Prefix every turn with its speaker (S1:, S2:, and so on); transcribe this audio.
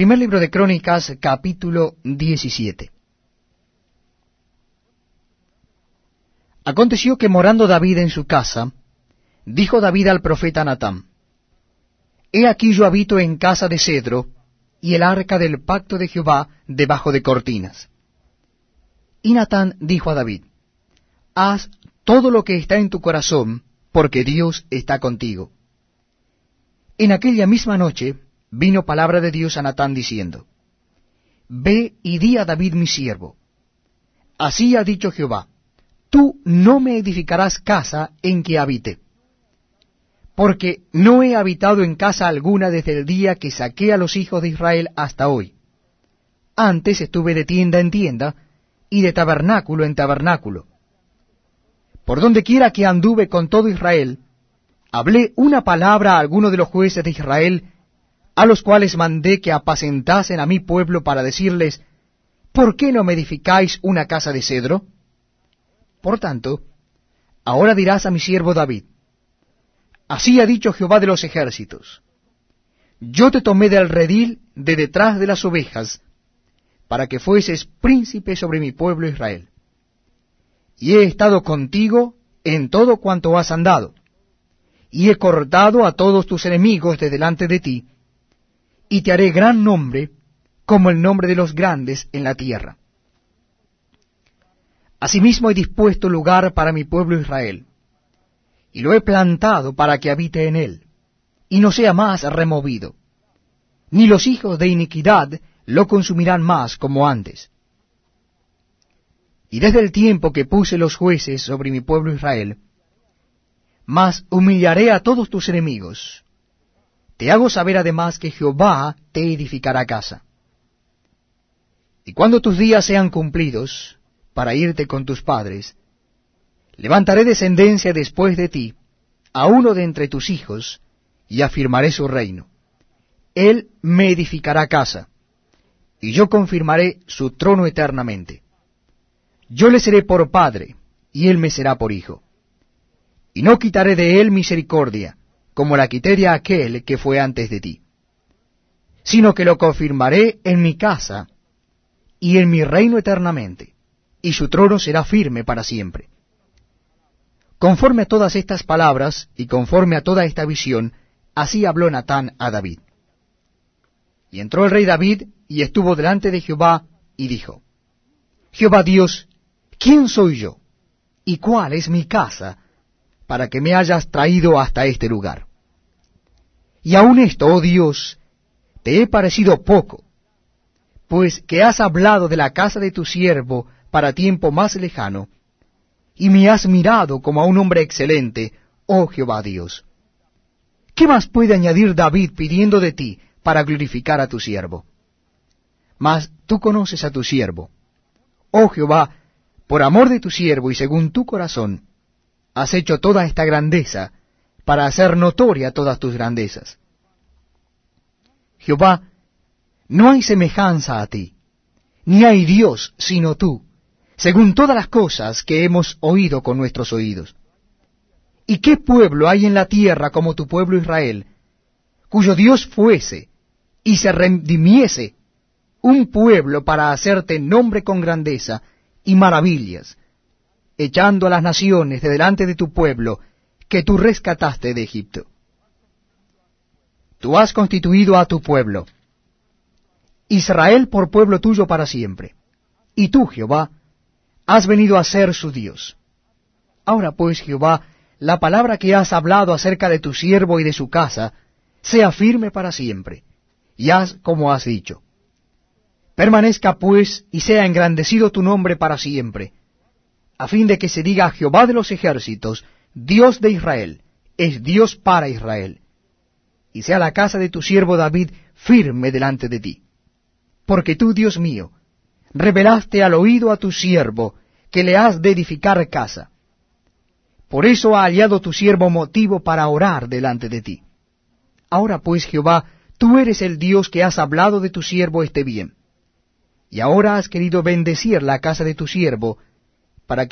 S1: Primer libro de Crónicas, capítulo 17. Aconteció que morando David en su casa, dijo David al profeta Natán, He aquí yo habito en casa de cedro, y el arca del pacto de Jehová debajo de cortinas. Y Natán dijo a David, Haz todo lo que está en tu corazón, porque Dios está contigo. En aquella misma noche vino palabra de Dios a Natán diciendo, Ve y di a David mi siervo, así ha dicho Jehová, tú no me edificarás casa en que habite, porque no he habitado en casa alguna desde el día que saqué a los hijos de Israel hasta hoy. Antes estuve de tienda en tienda y de tabernáculo en tabernáculo. Por donde quiera que anduve con todo Israel, hablé una palabra a alguno de los jueces de Israel, a los cuales mandé que apacentasen a mi pueblo para decirles, ¿por qué no me edificáis una casa de cedro? Por tanto, ahora dirás a mi siervo David, Así ha dicho Jehová de los ejércitos, Yo te tomé del redil de detrás de las ovejas, para que fueses príncipe sobre mi pueblo Israel. Y he estado contigo en todo cuanto has andado, y he cortado a todos tus enemigos de delante de ti, y te haré gran nombre, como el nombre de los grandes en la tierra. Asimismo he dispuesto lugar para mi pueblo Israel, y lo he plantado para que habite en él, y no sea más removido, ni los hijos de iniquidad lo consumirán más como antes. Y desde el tiempo que puse los jueces sobre mi pueblo Israel, mas humillaré a todos tus enemigos. Te hago saber además que Jehová te edificará casa. Y cuando tus días sean cumplidos, para irte con tus padres, levantaré descendencia después de ti, a uno de entre tus hijos, y afirmaré su reino. Él me edificará casa, y yo confirmaré su trono eternamente. Yo le seré por padre, y él me será por hijo. Y no quitaré de él misericordia, como la quité a aquel que fue antes de ti, sino que lo confirmaré en mi casa y en mi reino eternamente, y su trono será firme para siempre. Conforme a todas estas palabras y conforme a toda esta visión, así habló Natán a David. Y entró el rey David y estuvo delante de Jehová y dijo, Jehová Dios, ¿quién soy yo? ¿Y cuál es mi casa para que me hayas traído hasta este lugar? Y aun esto, oh Dios, te he parecido poco, pues que has hablado de la casa de tu siervo para tiempo más lejano, y me has mirado como a un hombre excelente, oh Jehová Dios. ¿Qué más puede añadir David pidiendo de ti para glorificar a tu siervo? Mas tú conoces a tu siervo. Oh Jehová, por amor de tu siervo y según tu corazón, has hecho toda esta grandeza, para hacer notoria todas tus grandezas. Jehová, no hay semejanza a ti, ni hay Dios sino tú, según todas las cosas que hemos oído con nuestros oídos. ¿Y qué pueblo hay en la tierra como tu pueblo Israel, cuyo Dios fuese y se redimiese un pueblo para hacerte nombre con grandeza y maravillas, echando a las naciones de delante de tu pueblo que tú rescataste de Egipto? Tú has constituido a tu pueblo, Israel por pueblo tuyo para siempre. Y tú, Jehová, has venido a ser su Dios. Ahora pues, Jehová, la palabra que has hablado acerca de tu siervo y de su casa, sea firme para siempre, y haz como has dicho. Permanezca pues y sea engrandecido tu nombre para siempre, a fin de que se diga Jehová de los ejércitos, Dios de Israel, es Dios para Israel, y sea la casa de tu siervo David firme delante de ti porque tú, Dios mío, revelaste al oído a tu siervo que le has de edificar casa. Por eso ha hallado tu siervo motivo para orar delante de ti. Ahora pues, Jehová, tú eres el Dios que has hablado de tu siervo este bien. Y ahora has querido bendecir la casa de tu siervo,